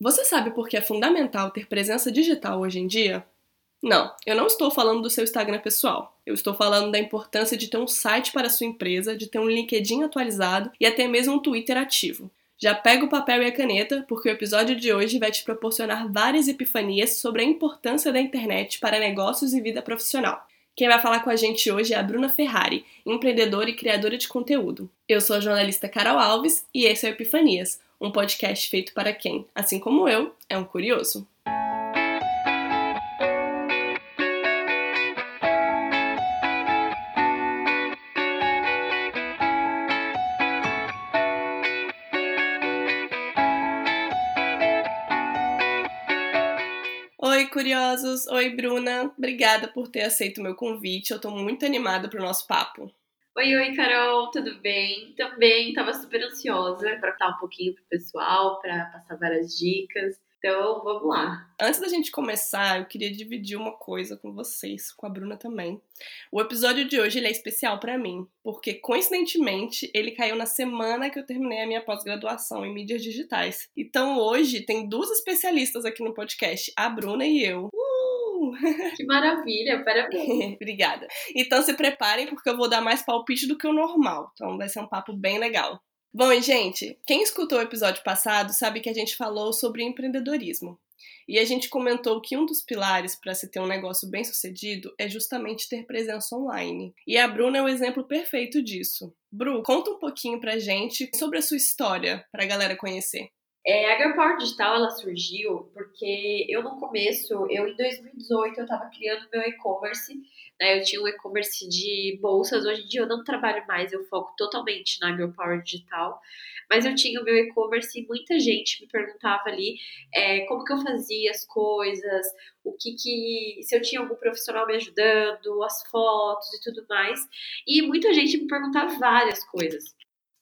Você sabe por que é fundamental ter presença digital hoje em dia? Não, eu não estou falando do seu Instagram pessoal. Eu estou falando da importância de ter um site para a sua empresa, de ter um LinkedIn atualizado e até mesmo um Twitter ativo. Já pega o papel e a caneta, porque o episódio de hoje vai te proporcionar várias epifanias sobre a importância da internet para negócios e vida profissional. Quem vai falar com a gente hoje é a Bruna Ferrari, empreendedora e criadora de conteúdo. Eu sou a jornalista Carol Alves e esse é o Epifanias, um podcast feito para quem, assim como eu, é um curioso. Oi, curiosos! Oi, Bruna! Obrigada por ter aceito o meu convite. Eu tô muito animada pro nosso papo. Oi, oi, Carol, tudo bem? Também estava super ansiosa para falar um pouquinho pro pessoal, para passar várias dicas. Então, vamos lá. Antes da gente começar, eu queria dividir uma coisa com vocês, com a Bruna também. O episódio de hoje é especial para mim, porque coincidentemente ele caiu na semana que eu terminei a minha pós-graduação em mídias digitais. Então, hoje tem duas especialistas aqui no podcast, a Bruna e eu. Uh! Que maravilha, parabéns. Obrigada. Então se preparem porque eu vou dar mais palpite do que o normal. Então vai ser um papo bem legal. Bom, e gente, quem escutou o episódio passado sabe que a gente falou sobre empreendedorismo. E a gente comentou que um dos pilares para se ter um negócio bem sucedido é justamente ter presença online. E a Bruna é o exemplo perfeito disso. Bru, conta um pouquinho pra gente sobre a sua história, pra galera conhecer. É, a Girl Power Digital ela surgiu porque eu no começo, eu em 2018 eu estava criando meu e-commerce, né? Eu tinha um e-commerce de bolsas. Hoje em dia eu não trabalho mais, eu foco totalmente na Girl Power Digital. Mas eu tinha o meu e-commerce e muita gente me perguntava ali é, como que eu fazia as coisas, o que que se eu tinha algum profissional me ajudando, as fotos e tudo mais. E muita gente me perguntava várias coisas.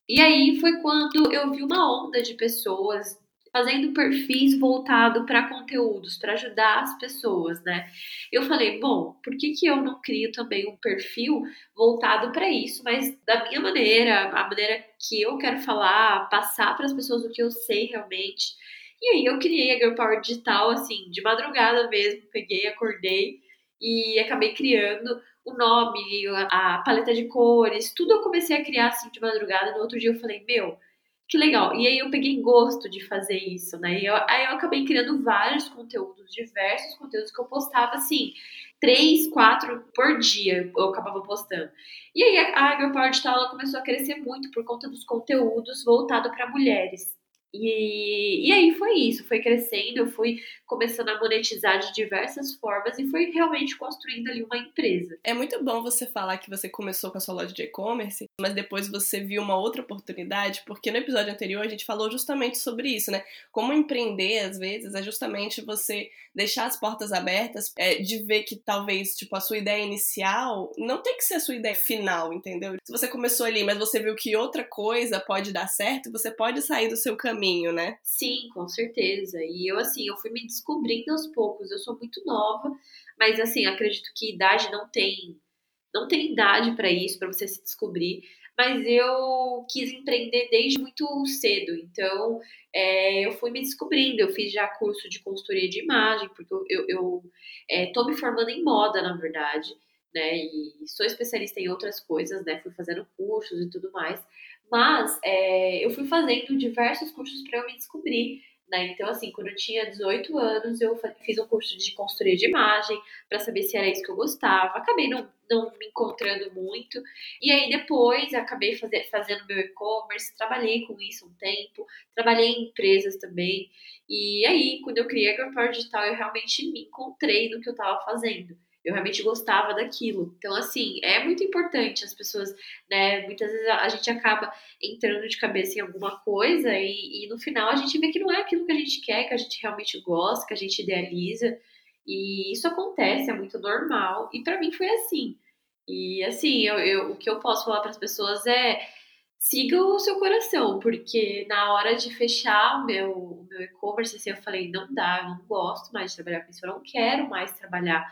E aí foi quando eu vi uma onda de pessoas fazendo perfis voltado para conteúdos, para ajudar as pessoas, né? Eu falei, bom, por que, que eu não crio também um perfil voltado para isso, mas da minha maneira, a maneira que eu quero falar, passar para as pessoas o que eu sei realmente. E aí eu criei a Girl Power Digital, assim, de madrugada mesmo, peguei, acordei e acabei criando o nome, a, paleta de cores, tudo eu comecei a criar assim de madrugada. No outro dia eu falei, meu, que legal. E aí eu peguei gosto de fazer isso, né? E eu, aí eu acabei criando vários conteúdos, diversos conteúdos que eu postava assim, três, quatro por dia eu acabava postando. E aí a, a Girl Power começou a crescer muito por conta dos conteúdos voltados para mulheres. E, e aí foi isso, foi crescendo, eu fui começando a monetizar de diversas formas e foi realmente construindo ali uma empresa. É muito bom você falar que você começou com a sua loja de e-commerce, mas depois você viu uma outra oportunidade, porque no episódio anterior a gente falou justamente sobre isso, né? Como empreender, às vezes, é justamente você deixar as portas abertas, é, de ver que talvez, tipo, a sua ideia inicial não tem que ser a sua ideia final, entendeu? Se você começou ali, mas você viu que outra coisa pode dar certo, você pode sair do seu caminho, né? Sim, com certeza. E eu, assim, eu fui me descobrindo aos poucos. Eu sou muito nova, mas, assim, acredito que idade não tem. Não tem idade para isso, para você se descobrir mas eu quis empreender desde muito cedo. Então, é, eu fui me descobrindo. Eu fiz já curso de consultoria de imagem, porque eu, eu, eu é, tô me formando em moda, na verdade, né? E sou especialista em outras coisas, né? Fui fazendo cursos e tudo mais. Mas é, eu fui fazendo diversos cursos para eu me descobrir. Né? Então, assim, quando eu tinha 18 anos, eu fiz um curso de consultoria de imagem para saber se era isso que eu gostava. Acabei não, não me encontrando muito. E aí, depois, acabei fazer, fazendo meu e-commerce, trabalhei com isso um tempo, trabalhei em empresas também. E aí, quando eu criei a Girl Digital, eu realmente me encontrei no que eu estava fazendo eu realmente gostava daquilo. Então, assim, é muito importante as pessoas, né? Muitas vezes a gente acaba entrando de cabeça em alguma coisa e, e, no final a gente vê que não é aquilo que a gente quer, que a gente realmente gosta, que a gente idealiza. E isso acontece, é muito normal. E para mim foi assim. E assim, eu, eu o que eu posso falar para as pessoas é siga o seu coração, porque na hora de fechar o meu, meu e-commerce, assim, eu falei, não dá, eu não gosto mais de trabalhar com isso, eu não quero mais trabalhar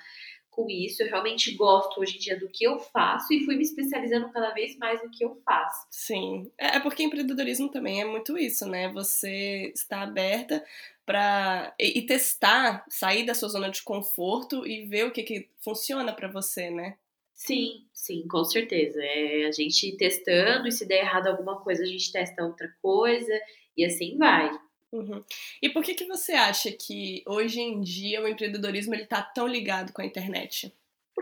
com isso. Eu realmente gosto hoje em dia do que eu faço e fui me especializando cada vez mais no que eu faço. Sim, é, é porque empreendedorismo também é muito isso, né? Você está aberta para e, e, testar, sair da sua zona de conforto e ver o que, que funciona para você, né? Sim, sim, com certeza. É a gente testando e se der errado alguma coisa, a gente testa outra coisa e assim vai. Uhum. E por que, que você acha que hoje em dia o empreendedorismo ele tá tão ligado com a internet?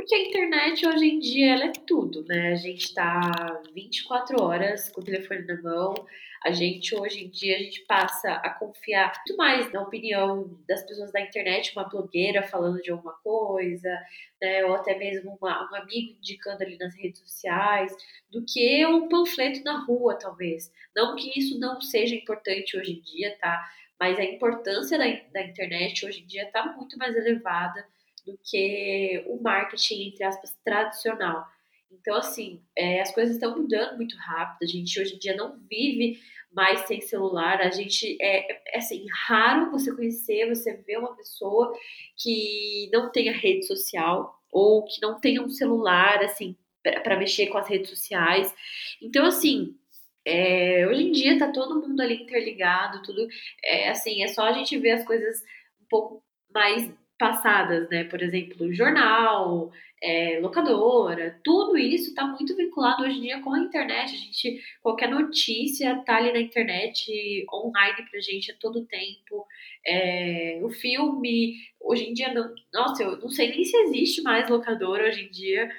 Porque a internet hoje em dia ela é tudo, né? A gente tá 24 horas com o telefone na mão. A gente hoje em dia a gente passa a confiar muito mais na opinião das pessoas da internet, uma blogueira falando de alguma coisa, né? Ou até mesmo uma, um amigo indicando ali nas redes sociais, do que um panfleto na rua, talvez. Não que isso não seja importante hoje em dia, tá? Mas a importância da, da internet hoje em dia está muito mais elevada do que o marketing, entre aspas, tradicional. Então, assim, é, as coisas estão mudando muito rápido. A gente hoje em dia não vive mais sem celular. A gente é, é assim, raro você conhecer, você ver uma pessoa que não tenha rede social ou que não tenha um celular, assim, para mexer com as redes sociais. Então, assim, é, hoje em dia tá todo mundo ali interligado, tudo. É, assim, é só a gente ver as coisas um pouco mais passadas, né? Por exemplo, jornal, é, locadora, tudo isso está muito vinculado hoje em dia com a internet. A gente, qualquer notícia tá ali na internet, online pra gente a todo tempo. É, o filme, hoje em dia, não, nossa, eu não sei nem se existe mais locadora hoje em dia,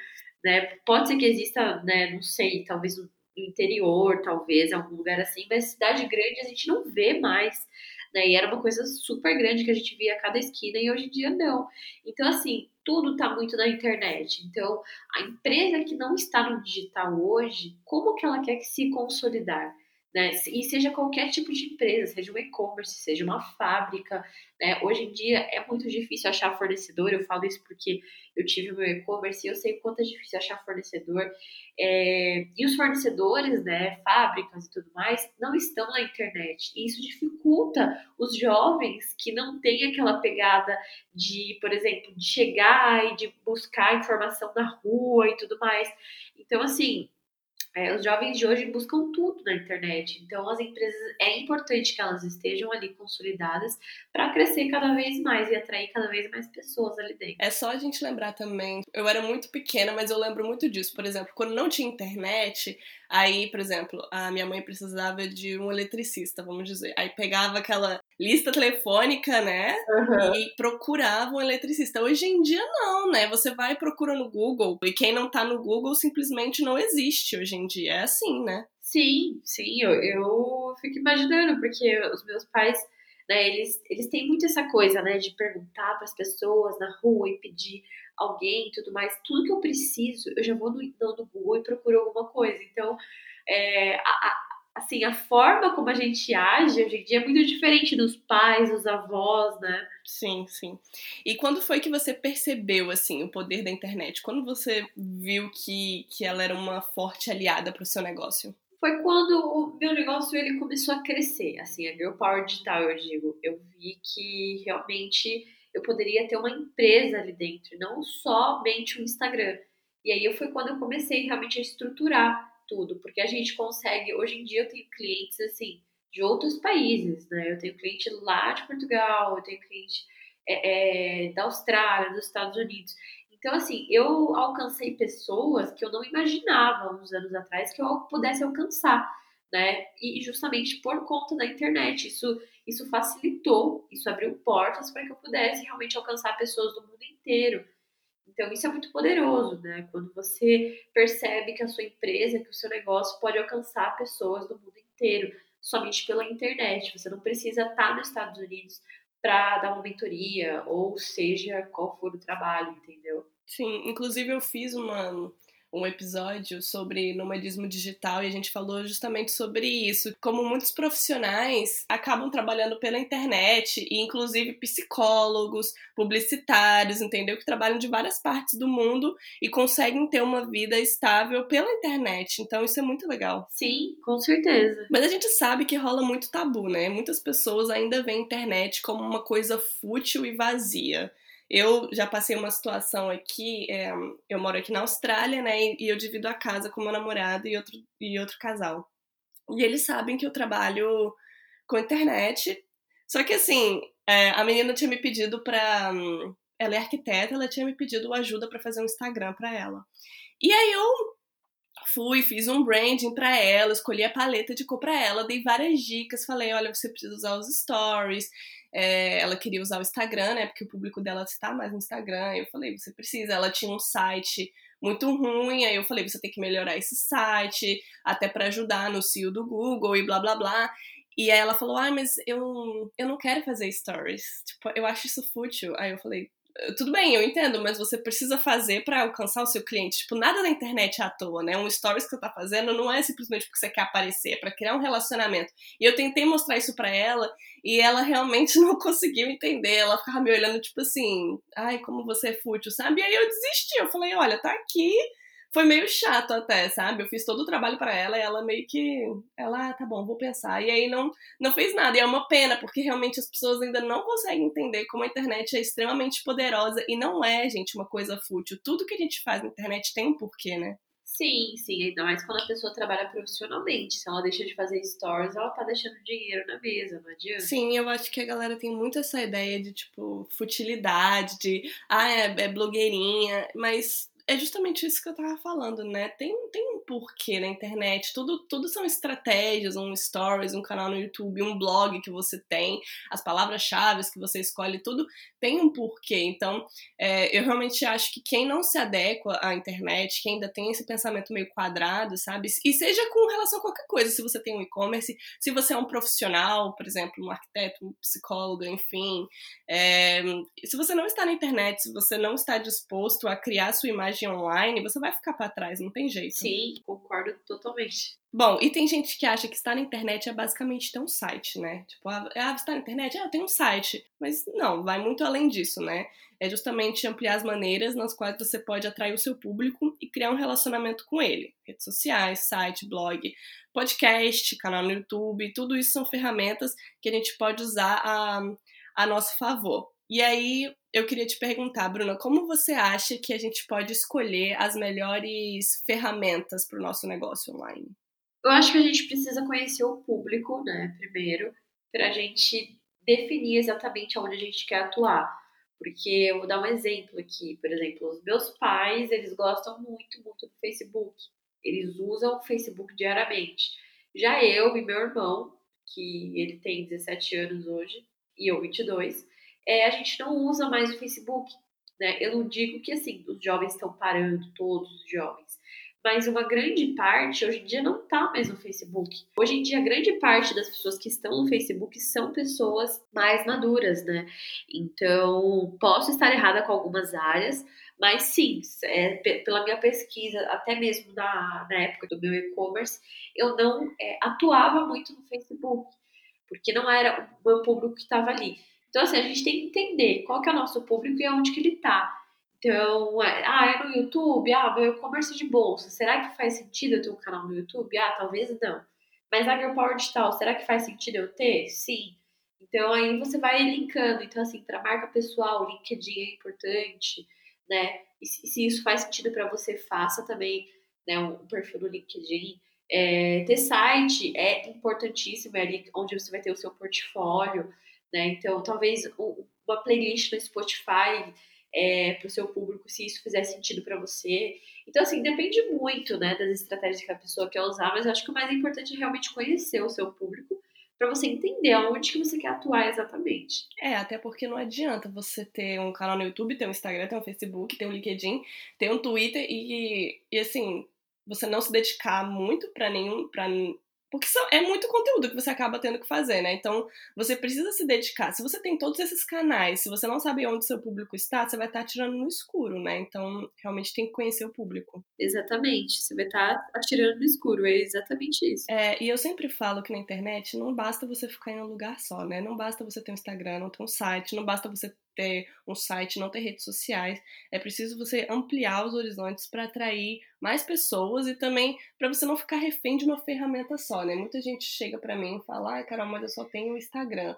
né? Pode ser que exista, né? Não sei, talvez no interior, talvez, em algum lugar assim, mas cidade grande a gente não vê mais né? E era uma coisa super grande que a gente via a cada esquina e hoje em dia não. Então, assim, tudo está muito na internet. Então, a empresa que não está no digital hoje, como que ela quer se consolidar? Né? E seja qualquer tipo de empresa, seja um e-commerce, seja uma fábrica, né? Hoje em dia é muito difícil achar fornecedor, eu falo isso porque eu tive meu e-commerce e eu sei quanto é difícil achar fornecedor. É... E os fornecedores, né, fábricas e tudo mais, não estão na internet. E isso dificulta os jovens que não têm aquela pegada de, por exemplo, de chegar e de buscar informação na rua e tudo mais. Então, assim, é, os jovens de hoje buscam tudo na internet, então as empresas é importante que elas estejam ali consolidadas para crescer cada vez mais e atrair cada vez mais pessoas ali dentro. É só a gente lembrar também, eu era muito pequena, mas eu lembro muito disso. Por exemplo, quando não tinha internet, aí, por exemplo, a minha mãe precisava de um eletricista, vamos dizer. Aí pegava aquela lista telefônica, né? Uhum. E procurava um eletricista. Hoje em dia não, né? Você vai e procura no Google. E quem não tá no Google simplesmente não existe hoje em dia. É assim, né? Sim, sim, eu, eu fico imaginando, porque os meus pais, né, eles, eles têm muito essa coisa, né, de perguntar para as pessoas na rua e pedir alguém e tudo mais. Tudo que eu preciso, eu já vou no, no Google e procuro alguma coisa. Então, é, a, assim, a forma como a gente age hoje em dia é muito diferente dos pais, dos avós, né? Sim, sim. E quando foi que você percebeu, assim, o poder da internet? Quando você viu que, que ela era uma forte aliada para o seu negócio? Foi quando o meu negócio ele começou a crescer, assim, a Girl Power Digital, eu digo. Eu vi que realmente eu poderia ter uma empresa ali dentro, não somente um Instagram. E aí foi quando eu comecei realmente a estruturar tudo, porque a gente consegue, hoje em dia eu tenho clientes assim de outros países, né? Eu tenho cliente lá de Portugal, eu tenho cliente é, é, da Austrália, dos Estados Unidos. Então, assim, eu alcancei pessoas que eu não imaginava uns anos atrás que eu pudesse alcançar, né? E justamente por conta da internet. Isso, isso facilitou, isso abriu portas para que eu pudesse realmente alcançar pessoas do mundo inteiro. Então, isso é muito poderoso, né? Quando você percebe que a sua empresa, que o seu negócio pode alcançar pessoas do mundo inteiro, somente pela internet. Você não precisa estar nos Estados Unidos para dar uma mentoria, ou seja, qual for o trabalho, entendeu? Sim, inclusive eu fiz uma um episódio sobre nomadismo digital e a gente falou justamente sobre isso, como muitos profissionais acabam trabalhando pela internet e inclusive psicólogos, publicitários, entendeu? Que trabalham de várias partes do mundo e conseguem ter uma vida estável pela internet. Então isso é muito legal. Sim, com certeza. Mas a gente sabe que rola muito tabu, né? Muitas pessoas ainda veem a internet como uma coisa fútil e vazia. Eu já passei uma situação aqui, é, eu moro aqui na Austrália, né, e eu divido a casa com meu namorado e outro, e outro casal. E eles sabem que eu trabalho com internet, só que assim, É, a menina tinha me pedido pra. Ela é arquiteta, ela tinha me pedido ajuda para fazer um Instagram para ela. E aí eu fui, fiz um branding para ela, escolhi a paleta de cor para ela, dei várias dicas, falei, olha, você precisa usar os stories. É, ela queria usar o Instagram, né? Porque o público dela está mais no Instagram. Eu falei, você precisa. Ela tinha um site muito ruim, aí eu falei, você tem que melhorar esse site, até para ajudar no CEO do Google e blá blá blá. E aí ela falou, ah, mas eu, eu não quero fazer stories. Tipo, eu acho isso fútil. Aí eu falei, tudo bem, eu entendo, mas você precisa fazer para alcançar o seu cliente. Tipo, nada na internet é à toa, né? Um stories que você tá fazendo não é simplesmente porque você quer aparecer, é para criar um relacionamento. E eu tentei mostrar isso para ela e ela realmente não conseguiu entender. Ela ficava me olhando tipo assim, ai, como você é fútil, sabe? E aí eu desisti. Eu falei, olha, tá aqui, foi meio chato até, sabe? Eu fiz todo o trabalho para ela e ela meio que. Ela, ah, tá bom, vou pensar. E aí não, não fez nada. E é uma pena, porque realmente as pessoas ainda não conseguem entender como a internet é extremamente poderosa. E não é, gente, uma coisa fútil. Tudo que a gente faz na internet tem um porquê, né? Sim, sim, ainda mais quando a pessoa trabalha profissionalmente. Se ela deixa de fazer stories, ela tá deixando dinheiro na mesa, não adianta. Sim, eu acho que a galera tem muito essa ideia de, tipo, futilidade, de, ah, é, é blogueirinha, mas é justamente isso que eu tava falando, né? Tem, tem porquê na internet. Tudo, tudo são estratégias, um stories, um canal no YouTube, um blog que você tem, as palavras-chave que você escolhe, tudo tem um porquê. Então, é, eu realmente acho que quem não se adequa à internet, quem ainda tem esse pensamento meio quadrado, sabe? E seja com relação a qualquer coisa, se você tem um e-commerce, se você é um profissional, por exemplo, um arquiteto, um psicólogo, enfim. É, se você não está na internet, se você não está disposto a criar sua imagem online, você vai ficar para trás, não tem jeito. Sim, concordo totalmente. Bom, e tem gente que acha que estar na internet é basicamente ter um site, né? Tipo, ah, ah está na internet? Ah, tenho um site. Mas não, vai muito além disso, né? É justamente ampliar as maneiras nas quais você pode atrair o seu público e criar um relacionamento com ele. Redes sociais, site, blog, podcast, canal no YouTube, tudo isso são ferramentas que a gente pode usar a, a nosso favor. E aí, eu queria te perguntar, Bruna, como você acha que a gente pode escolher as melhores ferramentas para o nosso negócio online? Eu acho que a gente precisa conhecer o público, né, primeiro, para a gente definir exatamente aonde a gente quer atuar. Porque eu vou dar um exemplo aqui, por exemplo, os meus pais, eles gostam muito, muito do Facebook. Eles usam o Facebook diariamente. Já eu e meu irmão, que ele tem 17 anos hoje, e eu 22, é, a gente não usa mais o Facebook. Né? Eu não digo que assim, os jovens estão parando, todos os jovens mas uma grande parte hoje em dia não está mais no Facebook. Hoje em dia, grande parte das pessoas que estão no Facebook são pessoas mais maduras, né? Então, posso estar errada com algumas áreas, mas sim, é, pela minha pesquisa, até mesmo na, na época do meu e-commerce, eu não é, atuava muito no Facebook, porque não era o meu público que estava ali. Então, assim, a gente tem que entender qual que é o nosso público e aonde que ele está. Então, é, ah, é no YouTube? Ah, meu e-commerce de bolsa. Será que faz sentido eu ter um canal no YouTube? Ah, talvez não. Mas a Power Digital, será que faz sentido eu ter? Sim. Então, aí você vai linkando. Então, assim, para marca pessoal, LinkedIn é importante, né? E se isso faz sentido para você, faça também né, um perfil no LinkedIn. É, ter site é importantíssimo, é ali onde você vai ter o seu portfólio, né? Então, talvez uma playlist no Spotify é, para o seu público, se isso fizer sentido para você. Então, assim, depende muito, né, das estratégias que a pessoa quer usar, mas eu acho que o mais importante é realmente conhecer o seu público para você entender aonde que você quer atuar exatamente. É, até porque não adianta você ter um canal no YouTube, ter um Instagram, ter um Facebook, ter um LinkedIn, ter um Twitter e, e assim, você não se dedicar muito para nenhum, para porque são, é muito conteúdo que você acaba tendo que fazer, né? Então, você precisa se dedicar. Se você tem todos esses canais, se você não sabe onde seu público está, você vai estar atirando no escuro, né? Então, realmente tem que conhecer o público. Exatamente. Você vai estar atirando no escuro, é exatamente isso. É, e eu sempre falo que na internet não basta você ficar em um lugar só, né? Não basta você ter um Instagram, não ter um site, não basta você ter um site, não ter redes sociais. É preciso você ampliar os horizontes para atrair mais pessoas e também para você não ficar refém de uma ferramenta só, né? Muita gente chega para mim e fala: "Ah, Carol, mas eu só tenho o Instagram".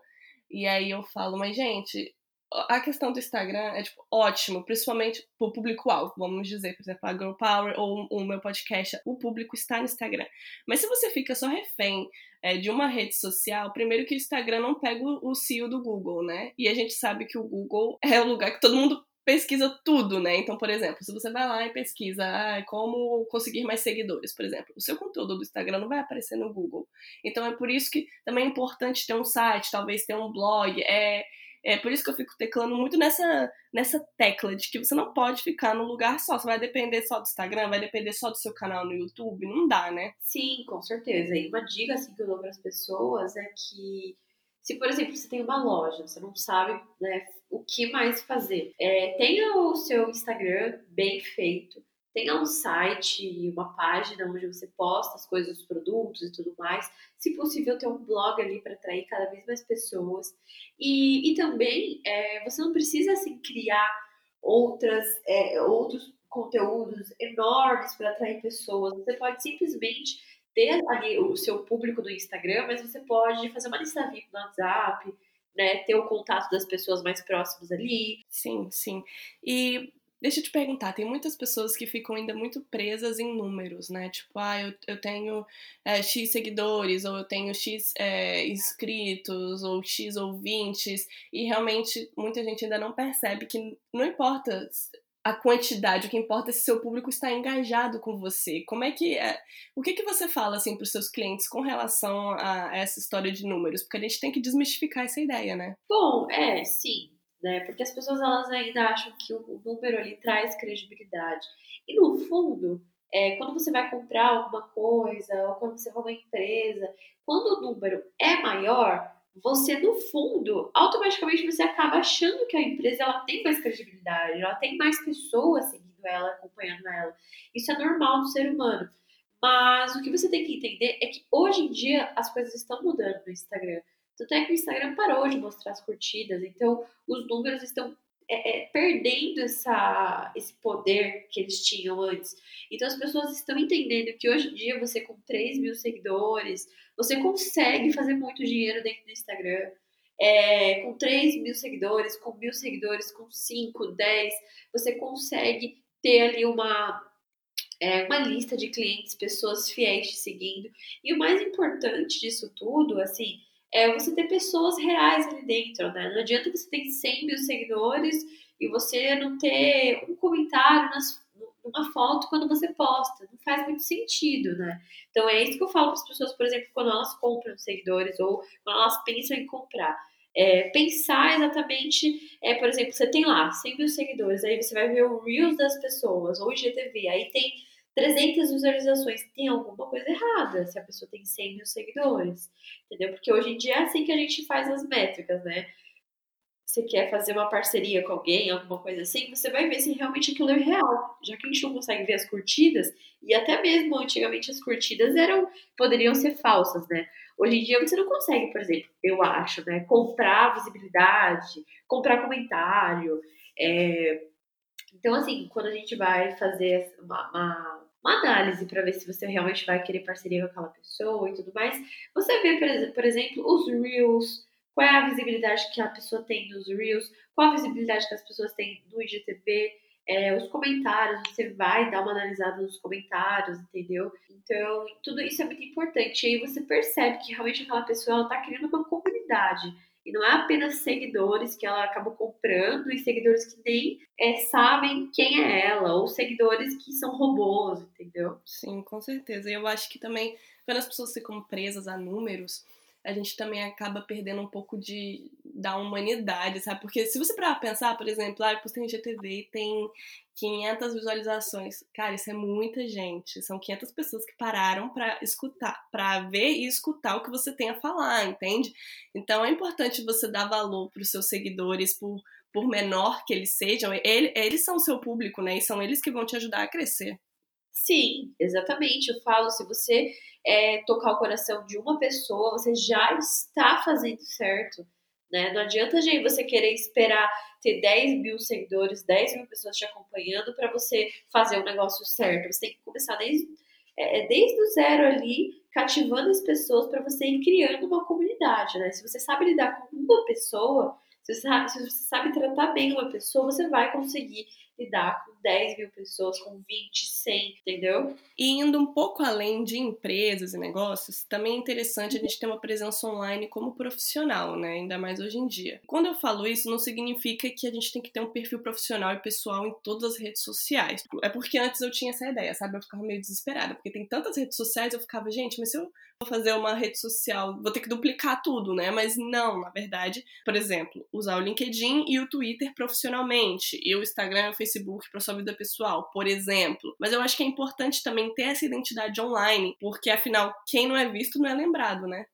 E aí eu falo: "Mas gente, a questão do Instagram é, tipo, ótimo, principalmente pro público-alvo, vamos dizer, por exemplo, a Girl Power ou o meu podcast, o público está no Instagram. Mas se você fica só refém é, de uma rede social, primeiro que o Instagram não pega o, o CEO do Google, né? E a gente sabe que o Google é o lugar que todo mundo pesquisa tudo, né? Então, por exemplo, se você vai lá e pesquisa ah, como conseguir mais seguidores, por exemplo, o seu conteúdo do Instagram não vai aparecer no Google. Então, é por isso que também é importante ter um site, talvez ter um blog, é é por isso que eu fico teclando muito nessa, nessa tecla de que você não pode ficar num lugar só. Você vai depender só do Instagram, vai depender só do seu canal no YouTube. Não dá, né? Sim, com certeza. E uma dica assim, que eu dou para as pessoas é que, se por exemplo você tem uma loja, você não sabe né, o que mais fazer, é, tenha o seu Instagram bem feito tenha um site, uma página onde você posta as coisas, os produtos e tudo mais. Se possível, ter um blog ali para atrair cada vez mais pessoas. E, e também, é, você não precisa assim criar outras, é, outros conteúdos enormes para atrair pessoas. Você pode simplesmente ter ali o seu público no Instagram, mas você pode fazer uma lista VIP no WhatsApp, né, ter o contato das pessoas mais próximas ali. Sim, sim. E Deixa eu te perguntar, tem muitas pessoas que ficam ainda muito presas em números, né? Tipo, ah, eu, eu tenho é, X seguidores, ou eu tenho X é, inscritos, ou X ouvintes, e realmente muita gente ainda não percebe que não importa a quantidade, o que importa é se seu público está engajado com você. Como é que é? O que que você fala assim para os seus clientes com relação a essa história de números? Porque a gente tem que desmistificar essa ideia, né? Bom, é, sim né? Porque as pessoas elas ainda acham que o número ali traz credibilidade. E no fundo, é, quando você vai comprar alguma coisa, ou quando você vai uma empresa, quando o número é maior, você no fundo, automaticamente você acaba achando que a empresa ela tem mais credibilidade, ela tem mais pessoas seguindo ela, acompanhando ela. Isso é normal do ser humano. Mas o que você tem que entender é que hoje em dia as coisas estão mudando no Instagram. Tanto é que o Instagram parou de mostrar as curtidas, então os números estão é, é, perdendo essa, esse poder que eles tinham antes. Então as pessoas estão entendendo que hoje em dia você com 3 mil seguidores, você consegue fazer muito dinheiro dentro do Instagram. É, com 3 mil seguidores, com mil seguidores, com 5, 10, você consegue ter ali uma, é, uma lista de clientes, pessoas fiéis te seguindo. E o mais importante disso tudo, assim, é você ter pessoas reais ali dentro, né? Não adianta você ter 100 mil seguidores e você não ter um comentário nas, numa foto quando você posta. Não faz muito sentido, né? Então é isso que eu falo para as pessoas, por exemplo, quando elas compram seguidores ou quando elas pensam em comprar. É, pensar exatamente, é, por exemplo, você tem lá 100 mil seguidores, aí você vai ver o Reels das pessoas, ou IGTV, aí tem 300 visualizações, tem alguma coisa errada se a pessoa tem 100 mil seguidores, entendeu? Porque hoje em dia é assim que a gente faz as métricas, né? Você quer fazer uma parceria com alguém, alguma coisa assim, você vai ver se realmente aquilo é real. Já que a gente não consegue ver as curtidas, e até mesmo antigamente as curtidas eram poderiam ser falsas, né? Hoje em dia você não consegue, por exemplo, eu acho, né? Comprar visibilidade, comprar comentário. É... Então, assim, quando a gente vai fazer uma, uma uma análise para ver se você realmente vai querer parceria com aquela pessoa e tudo mais. Você vê, por exemplo, os Reels, qual é a visibilidade que a pessoa tem nos Reels, qual a visibilidade que as pessoas têm no IGTV, é, os comentários, você vai dar uma analisada nos comentários, entendeu? Então, tudo isso é muito importante. E aí você percebe que realmente aquela pessoa ela tá criando uma comunidade. E não é apenas seguidores que ela acaba comprando e seguidores que nem é, sabem quem é ela, ou seguidores que são robôs, entendeu? Sim, com certeza. E eu acho que também, quando as pessoas ficam presas a números, a gente também acaba perdendo um pouco de da humanidade, sabe? Porque se você para pensar, por exemplo, ah, eu em GTV e tem 500 visualizações. Cara, isso é muita gente. São 500 pessoas que pararam para escutar, para ver e escutar o que você tem a falar, entende? Então é importante você dar valor para os seus seguidores, por, por menor que eles sejam. Ele, eles são o seu público, né? E são eles que vão te ajudar a crescer. Sim, exatamente. Eu falo, se você é, tocar o coração de uma pessoa, você já está fazendo certo. Né? Não adianta, gente, você querer esperar ter 10 mil seguidores, 10 mil pessoas te acompanhando para você fazer o um negócio certo. Você tem que começar desde, é, é, desde o zero ali, cativando as pessoas para você ir criando uma comunidade. Né? Se você sabe lidar com uma pessoa, Se você, sabe, se você sabe tratar bem uma pessoa, você vai conseguir lidar com 10 mil pessoas, com 20, 100, entendeu? E indo um pouco além de empresas e negócios, também é interessante a gente ter uma presença online como profissional, né? Ainda mais hoje em dia. Quando eu falo isso, não significa que a gente tem que ter um perfil profissional e pessoal em todas as redes sociais. É porque antes eu tinha essa ideia, sabe? Eu ficava meio desesperada, porque tem tantas redes sociais, eu ficava, gente, mas se eu vou fazer uma rede social, vou ter que duplicar tudo, né? Mas não, na verdade, por exemplo, usar o LinkedIn e o Twitter profissionalmente, e o Instagram e o Facebook para sua vida pessoal, por exemplo. Mas eu acho que é importante também ter essa identidade online, porque afinal, quem não é visto não é lembrado, né?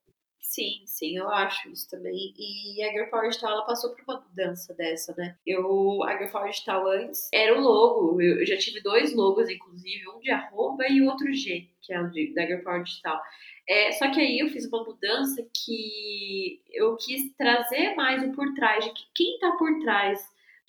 Sim, sim, eu acho isso também. E a Girl Power Digital, ela passou por uma mudança dessa, né? Eu, a Girl Power Digital antes era o logo, eu, já tive dois logos, inclusive, um de arroba e outro G, que é o de, da Girl Power Digital. É, só que aí eu fiz uma mudança que eu quis trazer mais o por trás, de quem tá por trás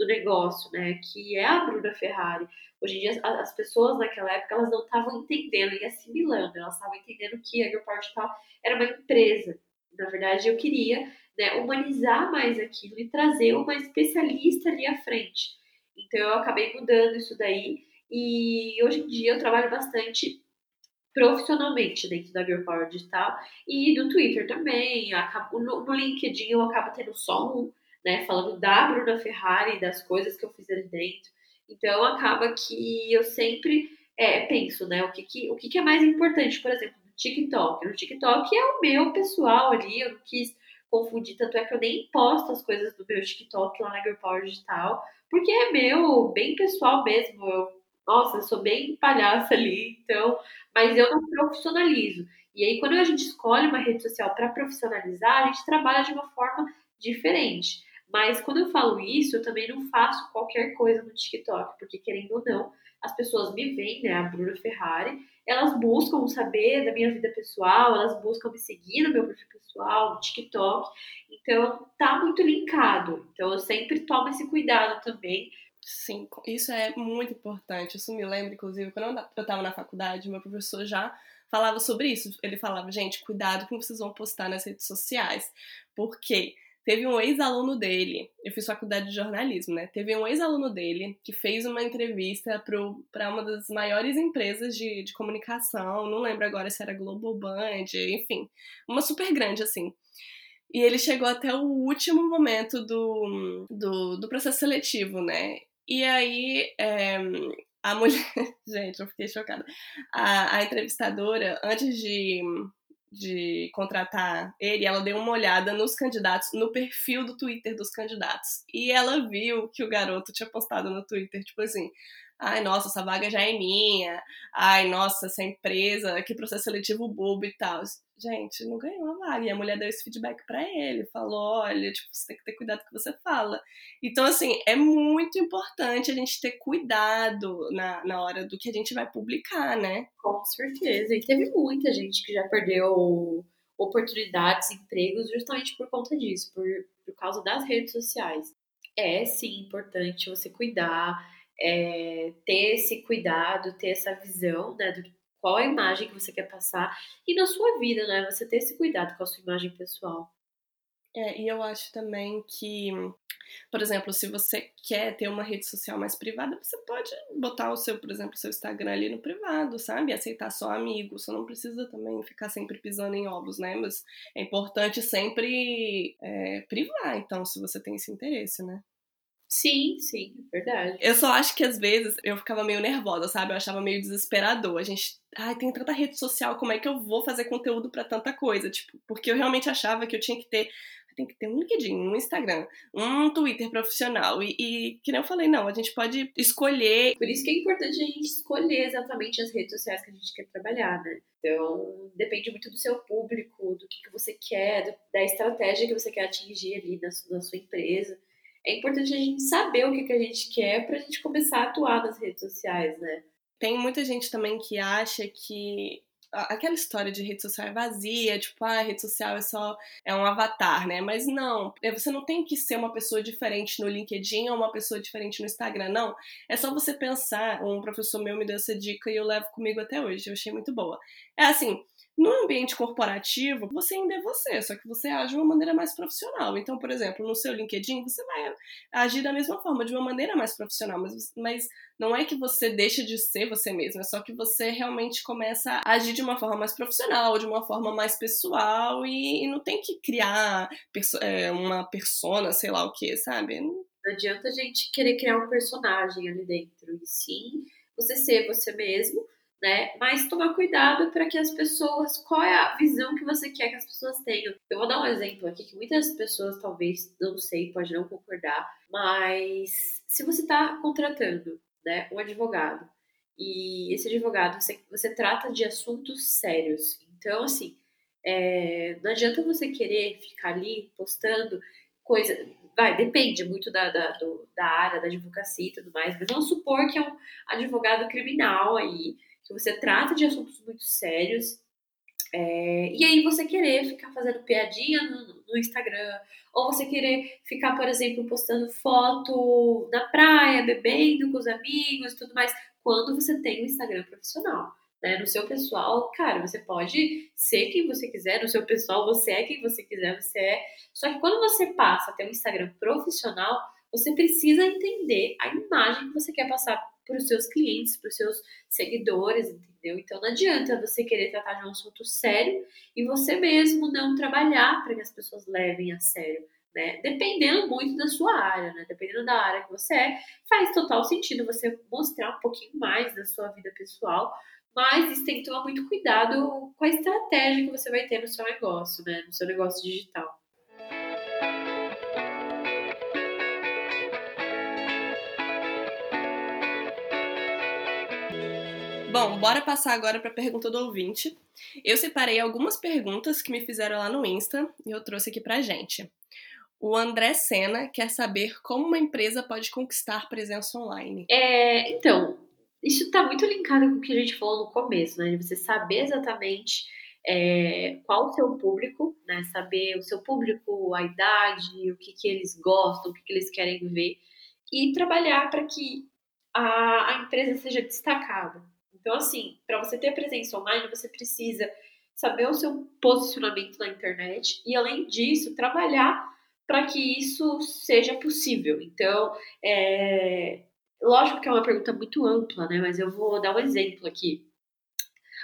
do negócio, né? Que é a Bruna Ferrari. Hoje em dia, as pessoas naquela época, elas não estavam entendendo e assimilando, elas estavam entendendo que a Agropar Digital era uma empresa. Na verdade, eu queria né, humanizar mais aquilo e trazer uma especialista ali à frente. Então, eu acabei mudando isso daí. E hoje em dia, eu trabalho bastante profissionalmente dentro da Girl Power Digital e do Twitter também. Acabo, no, no, LinkedIn eu acabo tendo só um, né, falando da Bruna Ferrari, das coisas que eu fiz ali dentro. Então acaba que eu sempre é, penso, né, o que, que, o que, que é mais importante, por exemplo, no TikTok. No TikTok é o meu pessoal ali, eu não quis confundir, tanto é que eu nem posto as coisas do meu TikTok lá na Girl Power Digital, porque é meu, bem pessoal mesmo. Eu nossa, eu sou bem palhaça ali, então, mas eu não profissionalizo. E aí, quando a gente escolhe uma rede social para profissionalizar, a gente trabalha de uma forma diferente. Mas quando eu falo isso, eu também não faço qualquer coisa no TikTok, porque querendo ou não, as pessoas me veem, né, a Bruna Ferrari, elas buscam saber da minha vida pessoal, elas buscam me seguir no meu perfil pessoal, no TikTok. Então, tá muito linkado. Então, eu sempre tomo esse cuidado também Sim, isso é muito importante. Isso me lembra, inclusive, quando eu estava na faculdade, meu professor já falava sobre isso. Ele falava, gente, cuidado com o que vocês vão postar nas redes sociais. Porque teve um ex-aluno dele, eu fiz faculdade de jornalismo, né? Teve um ex-aluno dele que fez uma entrevista para uma das maiores empresas de, de comunicação, não lembro agora se era Global Band, enfim, uma super grande assim. E ele chegou até o último momento do, do, do processo seletivo, né? E aí, é, a mulher. Gente, eu fiquei chocada. A, a entrevistadora, antes de, de contratar ele, ela deu uma olhada nos candidatos, no perfil do Twitter dos candidatos. E ela viu que o garoto tinha postado no Twitter, tipo assim. Ai, nossa, essa vaga já é minha. Ai, nossa, essa empresa, que processo seletivo bobo e tal gente, não ganhou a vaga. E a mulher deu esse feedback para ele, falou: olha, tipo, você tem que ter cuidado com o que você fala. Então, assim, é muito importante a gente ter cuidado na, na hora do que a gente vai publicar, né? Com certeza. E teve muita gente que já perdeu oportunidades, empregos, justamente por conta disso, por, por causa das redes sociais. É sim importante você cuidar, é, ter esse cuidado, ter essa visão né, do qual a imagem que você quer passar e na sua vida, né? Você ter esse cuidado com a sua imagem pessoal. É, e eu acho também que, por exemplo, se você quer ter uma rede social mais privada, você pode botar o seu, por exemplo, seu Instagram ali no privado, sabe? Aceitar só amigos. Você não precisa também ficar sempre pisando em ovos, né? Mas é importante sempre é, privar, então, se você tem esse interesse, né? Sim, sim, verdade. Eu só acho que às vezes eu ficava meio nervosa, sabe? Eu achava meio desesperador. A gente, ai, tem tanta rede social, como é que eu vou fazer conteúdo para tanta coisa? Tipo, porque eu realmente achava que eu tinha que ter tem que ter um LinkedIn, um Instagram, um Twitter profissional. E, e, que nem eu falei, não, a gente pode escolher. Por isso que é importante a gente escolher exatamente as redes sociais que a gente quer trabalhar, né? Então, depende muito do seu público, do que, que você quer, da estratégia que você quer atingir ali na, na sua empresa é importante a gente saber o que, que a gente quer para a gente começar a atuar nas redes sociais, né? Tem muita gente também que acha que aquela história de rede social é vazia, tipo, ah, rede social é só é um avatar, né? Mas não, é, você não tem que ser uma pessoa diferente no LinkedIn ou uma pessoa diferente no Instagram, não. É só você pensar, um professor meu me deu essa dica e eu levo comigo até hoje, eu achei muito boa. É assim, No ambiente corporativo, você ainda é você, só que você age de uma maneira mais profissional. Então, por exemplo, no seu LinkedIn, você vai agir da mesma forma, de uma maneira mais profissional, mas, mas não é que você deixa de ser você mesmo, é só que você realmente começa a agir de uma forma mais profissional, de uma forma mais pessoal e, e não tem que criar perso é, uma persona, sei lá o que, sabe? Não adianta a gente querer criar um personagem ali dentro, e sim você ser você mesmo né? Mas tomar cuidado para que as pessoas, qual é a visão que você quer que as pessoas tenham. Eu vou dar um exemplo aqui que muitas pessoas talvez não sei, pode não concordar, mas se você está contratando, né, um advogado e esse advogado você, você trata de assuntos sérios, então assim é, não adianta você querer ficar ali postando coisa. Vai, depende muito da, da, do, da área da advocacia e tudo mais, mas vamos supor que é um advogado criminal aí, que você trata de assuntos muito sérios, é, e aí você querer ficar fazendo piadinha no, no, Instagram, ou você querer ficar, por exemplo, postando foto na praia, bebendo com os amigos e tudo mais, quando você tem um Instagram profissional. Né? No seu pessoal, cara, você pode ser quem você quiser, no seu pessoal você é quem você quiser, você é. Só que quando você passa a ter um Instagram profissional, você precisa entender a imagem que você quer passar para os seus clientes, para os seus seguidores, entendeu? Então não adianta você querer tratar de um assunto sério e você mesmo não trabalhar para que as pessoas levem a sério. Né? Dependendo muito da sua área, né? Dependendo da área que você é, faz total sentido você mostrar um pouquinho mais da sua vida pessoal, mas isso tem que tomar muito cuidado com a estratégia que você vai ter no seu negócio, né? No seu negócio digital. Bom, bora passar agora para a pergunta do ouvinte. Eu separei algumas perguntas que me fizeram lá no Insta e eu trouxe aqui pra gente. O André Sena quer saber como uma empresa pode conquistar presença online. É, então, isso está muito linkado com o que a gente falou no começo, né? De você saber exatamente é, qual o seu público, né? Saber o seu público, a idade, o que, que eles gostam, o que, que eles querem ver e trabalhar para que a, a empresa seja destacada. Então, assim, para você ter presença online, você precisa saber o seu posicionamento na internet e, além disso, trabalhar para que isso seja possível. Então, é... lógico que é uma pergunta muito ampla, né? Mas eu vou dar um exemplo aqui.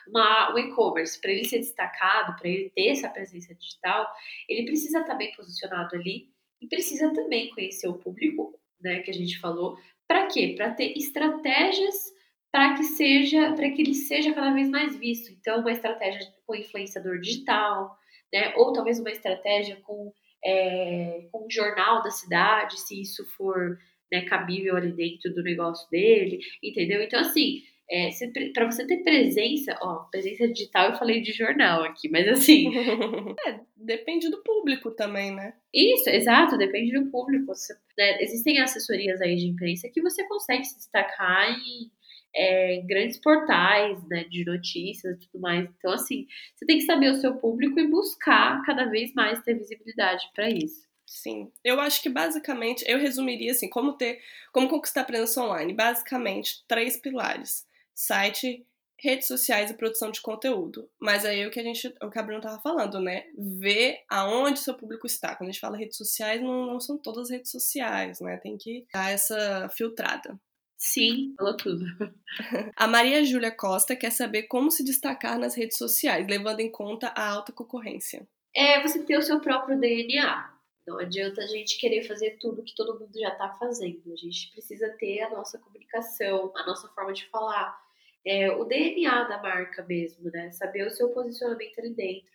Uma, um e-commerce, para ele ser destacado, para ele ter essa presença digital, ele precisa estar bem posicionado ali e precisa também conhecer o público, né, que a gente falou. Para quê? Para ter estratégias para que seja, para que ele seja cada vez mais visto. Então, uma estratégia com influenciador digital, né? Ou talvez uma estratégia com é, com o jornal da cidade, se isso for né, cabível ali dentro do negócio dele, entendeu? Então, assim, é, para você ter presença, ó, presença digital, eu falei de jornal aqui, mas assim. é, depende do público também, né? Isso, exato, depende do público. Você, né, existem assessorias aí de imprensa que você consegue se destacar em é, grandes portais né, de notícias e tudo mais. Então, assim, você tem que saber o seu público e buscar cada vez mais ter visibilidade para isso. Sim, eu acho que basicamente eu resumiria assim, como ter, como conquistar presença online, basicamente três pilares: site, redes sociais e produção de conteúdo. Mas aí é o que a gente, o que a Bruna tava falando, né? Ver aonde seu público está. Quando a gente fala redes sociais, não, não são todas as redes sociais, né? Tem que dar essa filtrada. Sim, falou tudo. A Maria Júlia Costa quer saber como se destacar nas redes sociais, levando em conta a alta concorrência. É você ter o seu próprio DNA. Não adianta a gente querer fazer tudo que todo mundo já está fazendo. A gente precisa ter a nossa comunicação, a nossa forma de falar, é, o DNA da marca mesmo, né? Saber o seu posicionamento ali dentro.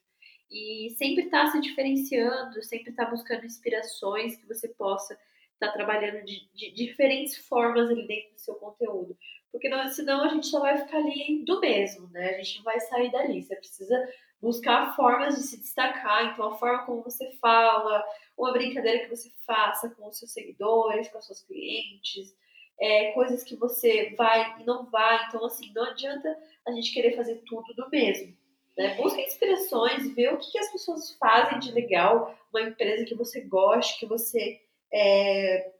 E sempre estar tá se diferenciando, sempre estar tá buscando inspirações que você possa está trabalhando de, de, diferentes formas ali dentro do seu conteúdo. Porque não, senão a gente só vai ficar ali do mesmo, né? A gente não vai sair dali. Você precisa buscar formas de se destacar. Então, a forma como você fala, uma brincadeira que você faça com os seus seguidores, com os seus clientes, é, coisas que você vai e não vai. Então, assim, não adianta a gente querer fazer tudo do mesmo. Né? Inspirações, vê o que, que as pessoas fazem de legal, uma empresa que você goste, que você é,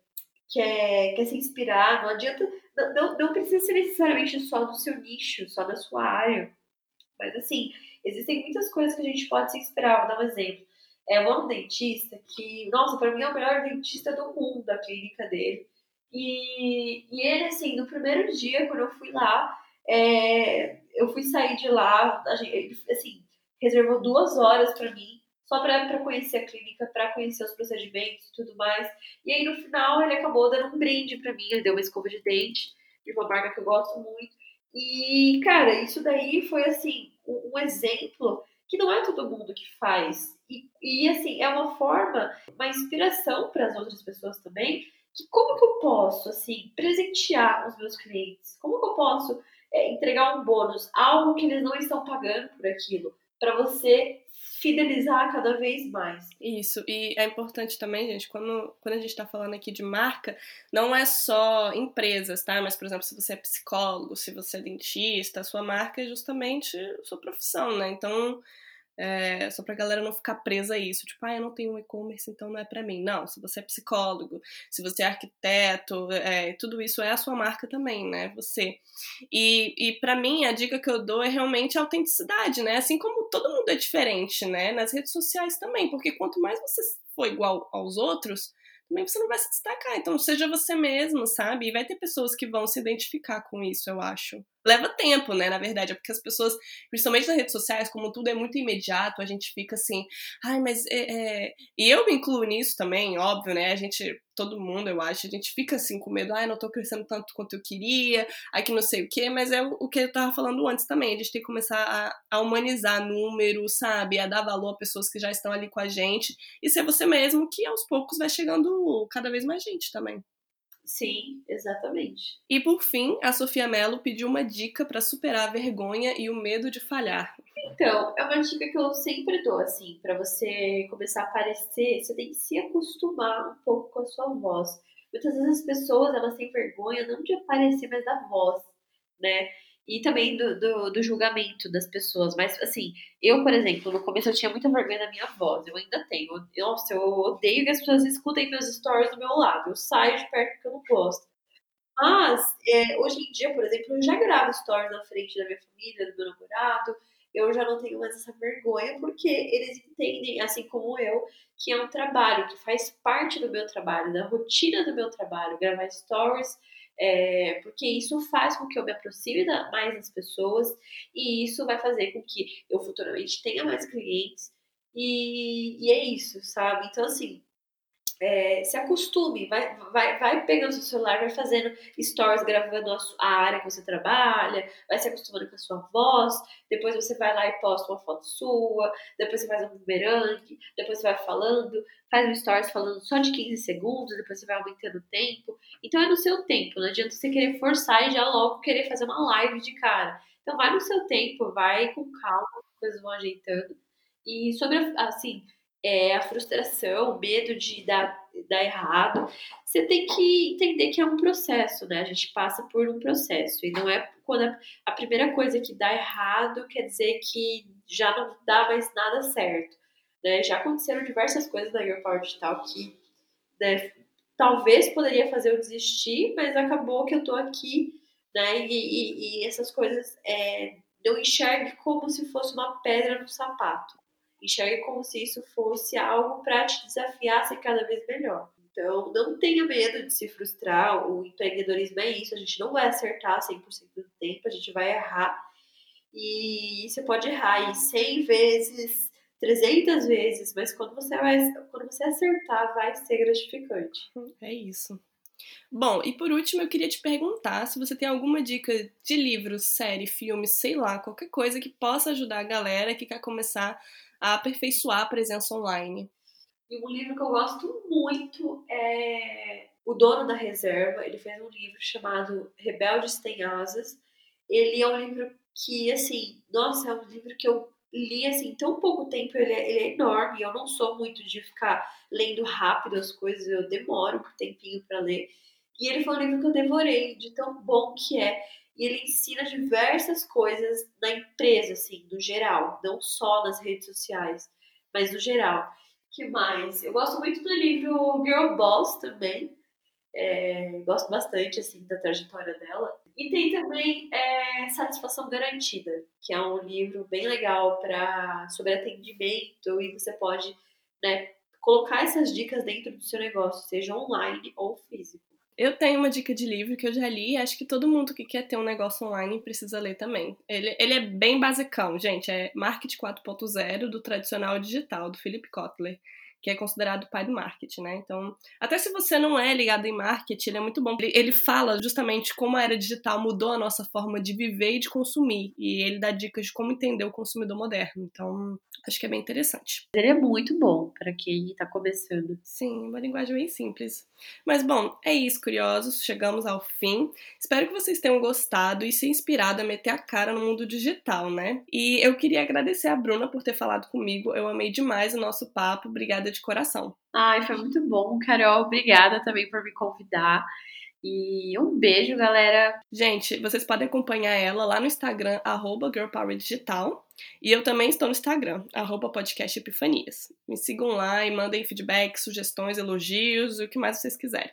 quer, quer se inspirar, não adianta, não, não, precisa ser necessariamente só do seu nicho, só da sua área, mas assim, existem muitas coisas que a gente pode se inspirar. Vou dar um exemplo. É, um dentista que, nossa, para mim é o melhor dentista do mundo, a clínica dele. E, e ele, assim, no primeiro dia, quando eu fui lá, é, eu fui sair de lá, ele, assim, reservou duas horas para mim, só para conhecer a clínica, para conhecer os procedimentos e tudo mais. E aí, no final, ele acabou dando um brinde para mim, ele deu uma escova de dente, de uma marca que eu gosto muito. E, cara, isso daí foi, assim, um, exemplo que não é todo mundo que faz. E, e assim, é uma forma, uma inspiração para as outras pessoas também, que como que eu posso, assim, presentear os meus clientes? Como que eu posso é, entregar um bônus, algo que eles não estão pagando por aquilo, para você fidelizar cada vez mais. Isso, e é importante também, gente, quando, quando a gente está falando aqui de marca, não é só empresas, tá? Mas, por exemplo, se você é psicólogo, se você é dentista, a sua marca é justamente a sua profissão, né? Então, é, só pra galera não ficar presa a isso, tipo, ah, eu não tenho um e-commerce, então não é para mim. Não, se você é psicólogo, se você é arquiteto, é, tudo isso é a sua marca também, né? Você. E, e para mim, a dica que eu dou é realmente a autenticidade, né? Assim como todo mundo é diferente, né? Nas redes sociais também, porque quanto mais você for igual aos outros, também você não vai se destacar. Então, seja você mesmo, sabe? E vai ter pessoas que vão se identificar com isso, eu acho. Leva tempo, né? Na verdade, é porque as pessoas, principalmente nas redes sociais, como tudo é muito imediato, a gente fica assim, ai, mas é, é... E eu me incluo nisso também, óbvio, né? A gente, todo mundo, eu acho, a gente fica assim com medo, ai, não tô crescendo tanto quanto eu queria, aqui não sei o quê, mas é o, que eu tava falando antes também. A gente tem que começar a, a humanizar números, sabe? A dar valor a pessoas que já estão ali com a gente e ser você mesmo, que aos poucos vai chegando cada vez mais gente também. Sim, exatamente. E por fim, a Sofia Mello pediu uma dica para superar a vergonha e o medo de falhar. Então, é uma dica que eu sempre dou, assim, para você começar a aparecer, você tem que se acostumar um pouco com a sua voz. Muitas vezes as pessoas, elas têm vergonha não de aparecer, mas da voz, né? E também do, do, do, julgamento das pessoas. Mas, assim, eu, por exemplo, no começo eu tinha muita vergonha da minha voz, eu ainda tenho. Eu, nossa, eu odeio que as pessoas escutem meus stories do meu lado, eu saio de perto porque eu não gosto. Mas, é, hoje em dia, por exemplo, eu já gravo stories na frente da minha família, do meu namorado, eu já não tenho mais essa vergonha, porque eles entendem, assim como eu, que é um trabalho, que faz parte do meu trabalho, da rotina do meu trabalho, gravar stories é, porque isso faz com que eu me aproxime da, mais das pessoas e isso vai fazer com que eu futuramente tenha mais clientes e, e é isso, sabe? Então, assim, é, se acostume, vai, vai, vai pegando seu celular, vai fazendo stories, gravando a, a, área que você trabalha, vai se acostumando com a sua voz, depois você vai lá e posta uma foto sua, depois você faz um bumerangue, depois você vai falando, faz um stories falando só de 15 segundos, depois você vai aumentando o tempo. Então é no seu tempo, não adianta você querer forçar e já logo querer fazer uma live de cara. Então vai no seu tempo, vai com calma, as coisas vão ajeitando. E sobre, assim, é, a frustração, o medo de dar, dar errado, você tem que entender que é um processo, né? A gente passa por um processo. E não é quando a, a primeira coisa que dá errado quer dizer que já não dá mais nada certo. Né? Já aconteceram diversas coisas na Your Power Digital que né, talvez poderia fazer eu desistir, mas acabou que eu tô aqui, né? E, e, e essas coisas é, enxergue como se fosse uma pedra no sapato. Enxergue como se isso fosse algo para te desafiar a ser cada vez melhor. Então, não tenha medo de se frustrar. O empreendedorismo é isso. A gente não vai acertar 100% do tempo, a gente vai errar. E você pode errar aí 100 vezes, 300 vezes, mas quando você, vai, quando você acertar, vai ser gratificante. É isso. Bom, e por último eu queria te perguntar se você tem alguma dica de livro, série, filme, sei lá, qualquer coisa que possa ajudar a galera que quer começar a aperfeiçoar a presença online. E um livro que eu gosto muito é O Dono da Reserva. Ele fez um livro chamado Rebeldes Têm Asas. Ele é um livro que, assim, nossa, é um livro que eu li, assim, tão pouco tempo. Ele é, ele é enorme. Eu não sou muito de ficar lendo rápido as coisas. Eu demoro um tempinho para ler. E ele foi um livro que eu devorei, de tão bom que é e ele ensina diversas coisas na empresa, assim, no geral, não só nas redes sociais, mas no geral. que mais? Eu gosto muito do livro Girl Boss também. É, gosto bastante, assim, da trajetória dela. E tem também é, Satisfação Garantida, que é um livro bem legal para sobre atendimento e você pode né, colocar essas dicas dentro do seu negócio, seja online ou físico. Eu tenho uma dica de livro que eu já li e acho que todo mundo que quer ter um negócio online precisa ler também. Ele, ele é bem basicão, gente. É Market 4.0 do tradicional digital, do Philip Kotler que é considerado o pai do marketing, né? Então, até se você não é ligado em marketing, ele é muito bom. Ele, ele fala justamente como a era digital mudou a nossa forma de viver e de consumir. E ele dá dicas de como entender o consumidor moderno. Então, acho que é bem interessante. Ele é muito bom para quem está começando. Sim, uma linguagem bem simples. Mas, bom, é isso, curiosos. Chegamos ao fim. Espero que vocês tenham gostado e se inspirado a meter a cara no mundo digital, né? E eu queria agradecer a Bruna por ter falado comigo. Eu amei demais o nosso papo. Obrigada de coração. Ai, foi muito bom, Carol. Obrigada também por me convidar. E um beijo, galera. Gente, vocês podem acompanhar ela lá no Instagram, arroba girlpowerdigital. E eu também estou no Instagram, arroba podcast Epifanias. Me sigam lá e mandem feedback, sugestões, elogios, o que mais vocês quiserem.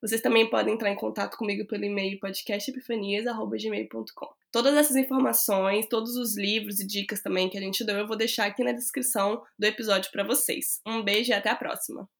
Vocês também podem entrar em contato comigo pelo e-mail podcastepifanias.gmail.com. Todas essas informações, todos os livros e dicas também que a gente deu, eu vou deixar aqui na descrição do episódio para vocês. Um beijo e até a próxima!